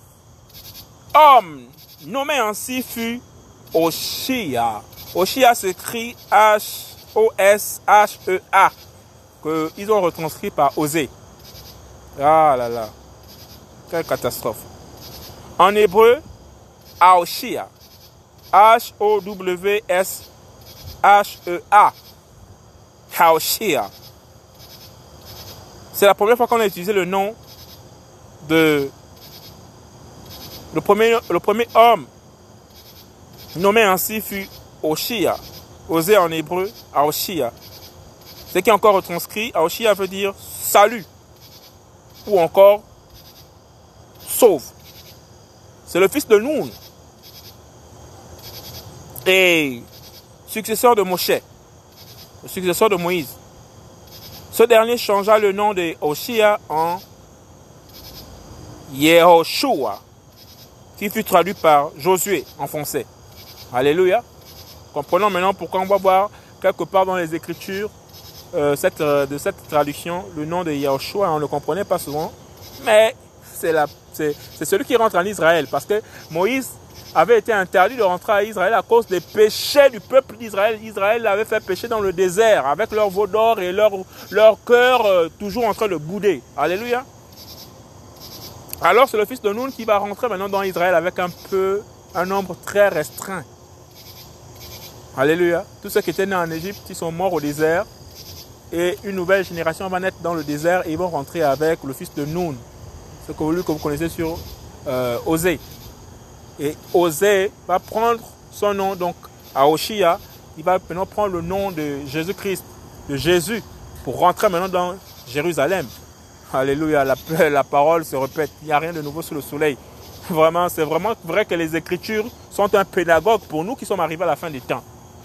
homme nommé ainsi fut Oshia. Oshia s'écrit H-O-S-H-E-A, qu'ils ont retranscrit par Osée. Ah là là, quelle catastrophe. En hébreu, Aoshia. H-O-W-S-H-E-A. Haoshia. C'est la première fois qu'on a utilisé le nom de le premier, le premier homme nommé ainsi fut Oshia, osé en hébreu Aoshia. Ce qui est encore retranscrit, Aoshia veut dire salut ou encore sauve. C'est le fils de Noun et successeur de Moshe, le successeur de Moïse. Ce dernier changea le nom de Oshia en Yehoshua, qui fut traduit par Josué en français. Alléluia. Comprenons maintenant pourquoi on va voir quelque part dans les Écritures euh, cette, euh, de cette traduction le nom de Yahushua. On ne le comprenait pas souvent, mais c'est celui qui rentre en Israël parce que Moïse avait été interdit de rentrer à Israël à cause des péchés du peuple d'Israël. Israël avait fait pécher dans le désert avec leur veau d'or et leur, leur cœur euh, toujours en train de bouder. Alléluia. Alors c'est le fils de Noun qui va rentrer maintenant dans Israël avec un peu, un nombre très restreint. Alléluia. Tous ceux qui étaient nés en Égypte, ils sont morts au désert. Et une nouvelle génération va naître dans le désert et ils vont rentrer avec le fils de Noun. Ce que vous, que vous connaissez sur euh, Osée. Et Osée va prendre son nom, donc Aoshia. Il va maintenant prendre le nom de Jésus-Christ, de Jésus, pour rentrer maintenant dans Jérusalem. Alléluia, la, <laughs> la parole se répète. Il n'y a rien de nouveau sous le soleil. Vraiment, c'est vraiment vrai que les Écritures sont un pédagogue pour nous qui sommes arrivés à la fin des temps.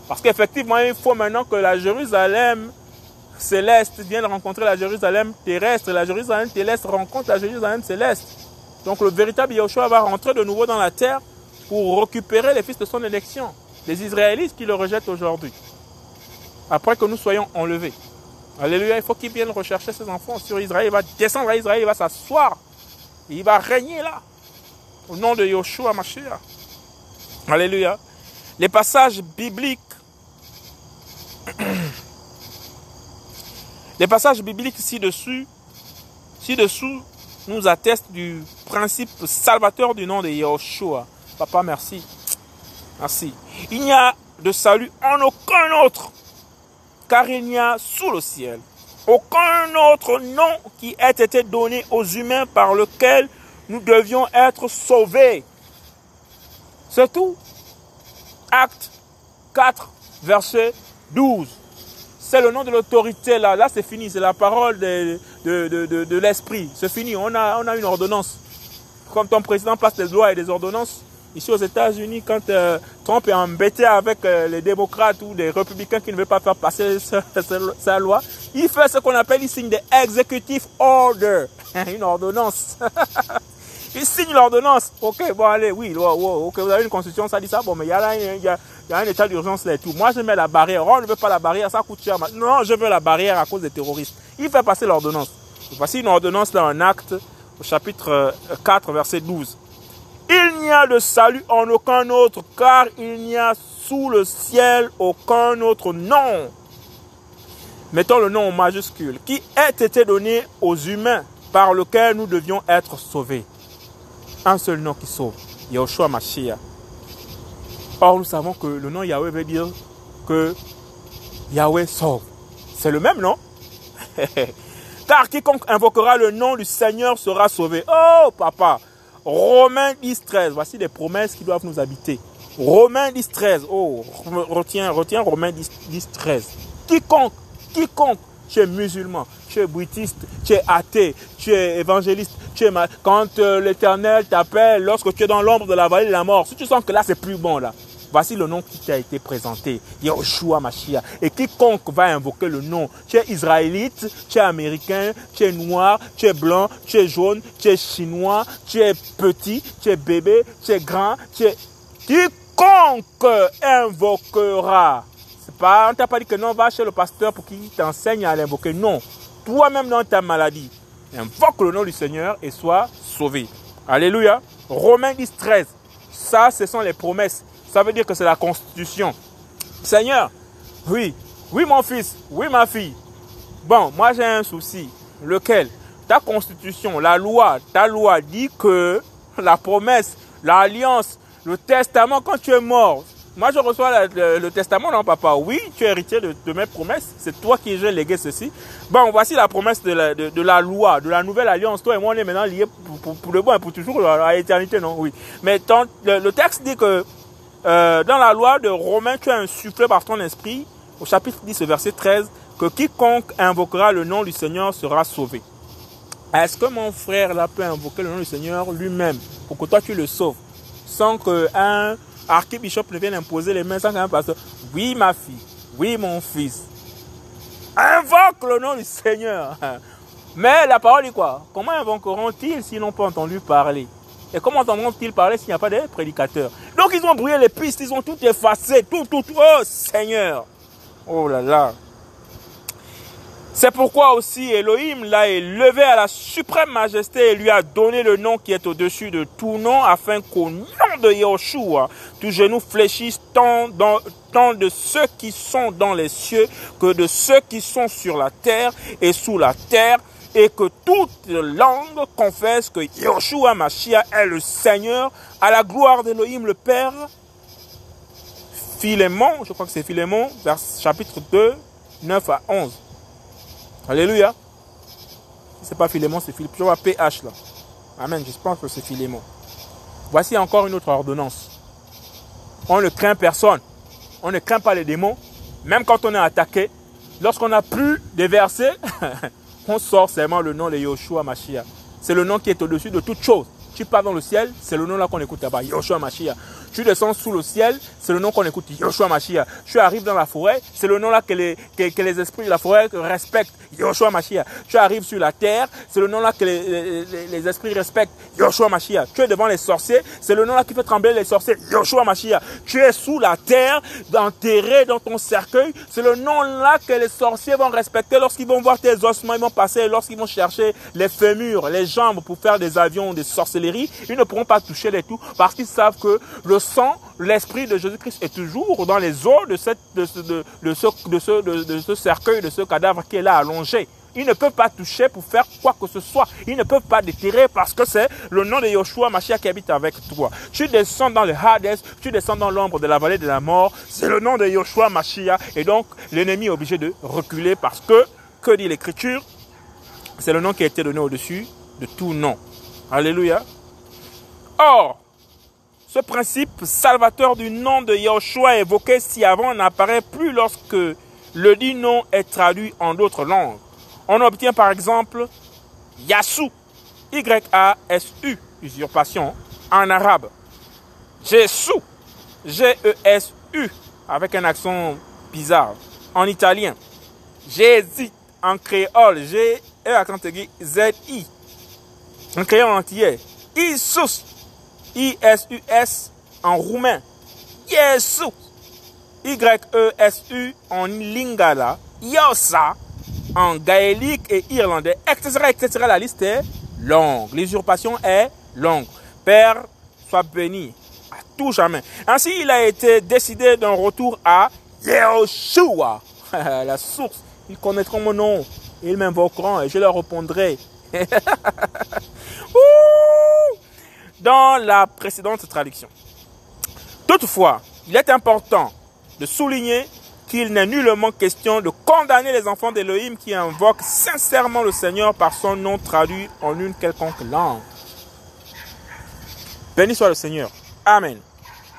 Parce qu'effectivement, il faut maintenant que la Jérusalem céleste vienne rencontrer la Jérusalem terrestre. La Jérusalem terrestre rencontre la Jérusalem céleste. Donc le véritable Yahushua va rentrer de nouveau dans la terre pour récupérer les fils de son élection. Les Israélites qui le rejettent aujourd'hui. Après que nous soyons enlevés. Alléluia, il faut qu'il vienne rechercher ses enfants sur Israël. Il va descendre à Israël, il va s'asseoir. Il va régner là. Au nom de Yoshua Mashiach. Alléluia. Les passages bibliques Les passages bibliques ci-dessus, ci-dessous, nous attestent du principe salvateur du nom de Yahushua. Papa, merci. Merci. Il n'y a de salut en aucun autre, car il n'y a sous le ciel aucun autre nom qui ait été donné aux humains par lequel nous devions être sauvés. C'est tout. Acte 4, verset 12. C'est le nom de l'autorité là. Là, c'est fini. C'est la parole de, de, l'esprit. C'est fini. On a, on a une ordonnance. Comme ton président passe des lois et des ordonnances, ici aux États-Unis, quand euh, Trump est embêté avec euh, les démocrates ou les républicains qui ne veulent pas faire passer <laughs> sa, loi, il fait ce qu'on appelle, il signe des executive order, <laughs> une ordonnance. <laughs> il signe l'ordonnance. Ok, bon, allez, oui, ok, vous avez une constitution, ça dit ça, bon, mais il y a, il y a, il y a un état d'urgence là et tout. Moi, je mets la barrière. Oh, on ne veut pas la barrière, ça coûte cher. Non, je veux la barrière à cause des terroristes. Il fait passer l'ordonnance. Voici une ordonnance là, un acte, au chapitre 4, euh, verset 12. Il n'y a de salut en aucun autre, car il n'y a sous le ciel aucun autre nom. Mettons le nom en majuscule, qui ait été donné aux humains par lequel nous devions être sauvés. Un seul nom qui sauve, Yahushua Mashiach. Or, nous savons que le nom Yahweh veut dire que Yahweh sauve. C'est le même nom. <laughs> Car quiconque invoquera le nom du Seigneur sera sauvé. Oh, papa. Romains 10, 13. Voici des promesses qui doivent nous habiter. Romains 10, 13. Oh, retiens, retiens Romains 10, 10 13. Quiconque, quiconque, tu es musulman, tu es bouddhiste, tu es athée, tu es évangéliste, tu es mal. Quand euh, l'éternel t'appelle, lorsque tu es dans l'ombre de la vallée de la mort, si tu sens que là c'est plus bon là, Voici le nom qui t'a été présenté, Yahushua Mashiach. Et quiconque va invoquer le nom, tu es israélite, tu es américain, tu es noir, tu es blanc, tu es jaune, tu es chinois, tu es petit, tu es bébé, tu es grand, tu es... Quiconque invoquera. C'est pas, on t'a pas dit que non, va chez le pasteur pour qu'il t'enseigne à l'invoquer. Non. Toi-même dans ta maladie, invoque le nom du Seigneur et sois sauvé. Alléluia. Romains 10, 13. Ça, ce sont les promesses. Ça veut dire que c'est la constitution. Seigneur, oui, oui mon fils, oui ma fille. Bon, moi j'ai un souci. Lequel? Ta constitution, la loi, ta loi dit que la promesse, l'alliance, le testament, quand tu es mort, moi je reçois le, testament, non papa Oui, tu es héritier de, mes promesses, c'est toi qui j'ai légué ceci. Bon, voici la promesse de la, loi, de la nouvelle alliance. Toi et moi, on est maintenant liés pour, le bon et pour toujours à l'éternité, non? Oui. Mais le texte dit que euh, dans la loi de Romains, tu as insufflé par ton esprit, au chapitre 10, verset 13, que quiconque invoquera le nom du Seigneur sera sauvé. Est-ce que mon frère là peut invoquer le nom du Seigneur lui-même pour que toi tu le sauves sans qu'un archibishop ne vienne imposer les mains sans qu'un pasteur Oui ma fille, oui mon fils, invoque le nom du Seigneur. <laughs> Mais la parole dit quoi? Comment invoqueront-ils s'ils n'ont pas entendu parler? Et comment entendront-ils parler s'il n'y a pas de prédicateurs Donc ils ont brûlé les pistes, ils ont tout effacé, tout, tout, tout. Oh Seigneur. Oh là là. C'est pourquoi aussi Elohim l'a élevé à la suprême majesté et lui a donné le nom qui est au-dessus de tout nom, afin qu'au nom de Yahushua, tout genou fléchisse tant, dans, tant de ceux qui sont dans les cieux que de ceux qui sont sur la terre et sous la terre, et que toute langue confesse que Yoshua Mashiach est le Seigneur à la gloire d'Elohim le Père. Philémon, je crois que c'est Philémon, vers chapitre 2, 9 à 11. Alléluia. Si ce n'est pas Philémon, c'est Philippe. Je vois PH là. Amen. Je pense que c'est Philémon. Voici encore une autre ordonnance. On ne craint personne. On ne craint pas les démons. Même quand on est attaqué, lorsqu'on n'a plus de versets, <laughs> on sort seulement le nom de Yoshua Mashiach. C'est le nom qui est au-dessus de toute chose. Tu pars dans le ciel, c'est le nom là qu'on écoute là-bas, Yoshua Mashiach. Tu descends sous le ciel, c'est le nom qu'on écoute, Yoshua Mashiach. Tu arrives dans la forêt, c'est le nom là que les, que, les esprits de la forêt respectent, Yoshua Mashiach. Tu arrives sur la terre, c'est le nom là que les, les, esprits respectent, Yoshua Mashiach. Tu es devant les sorciers, c'est le nom là qui fait trembler les sorciers, Yoshua Mashiach. Tu es sous la terre, enterré dans ton cercueil, c'est le nom là que les sorciers vont respecter lorsqu'ils vont voir tes ossements, ils vont passer, lorsqu'ils vont chercher les fémurs, les jambes pour faire des avions, des sorcelleries, ils ne pourront pas toucher les tout parce qu'ils savent que le l'esprit de Jésus-Christ est toujours dans les os de ce cercueil, de ce cadavre qui est là allongé. Ils ne peuvent pas toucher pour faire quoi que ce soit. Ils ne peuvent pas déterrer parce que c'est le nom de Yoshua Mashiach qui habite avec toi. Tu descends dans le Hades, tu descends dans l'ombre de la vallée de la mort. C'est le nom de Yoshua Mashiach. Et donc, l'ennemi est obligé de reculer parce que, que dit l'Écriture C'est le nom qui a été donné au-dessus de tout nom. Alléluia. Or, ce principe salvateur du nom de Yahushua évoqué si avant n'apparaît plus lorsque le dit nom est traduit en d'autres langues. On obtient par exemple Yasu, Y-A-S-U, usurpation, en arabe. Jésus, G-E-S-U, avec un accent bizarre, en italien. Jésus, en créole, G-E accent aigu, Z-I, en créole entier. Isus, I-S-U-S, en roumain. Yesu, Y-E-S-U, en lingala. Yosa, en gaélique et irlandais, etc., etc. La liste est longue. L'usurpation est longue. Père, sois béni à tout jamais. Ainsi, il a été décidé d'un retour à Yehoshua, <laughs> la source. Ils connaîtront mon nom. Ils m'invoqueront et je leur répondrai. <laughs> Dans la précédente traduction. Toutefois, il est important de souligner qu'il n'est nullement question de condamner les enfants d'Élohim qui invoquent sincèrement le Seigneur par son nom traduit en une quelconque langue. Béni soit le Seigneur. Amen.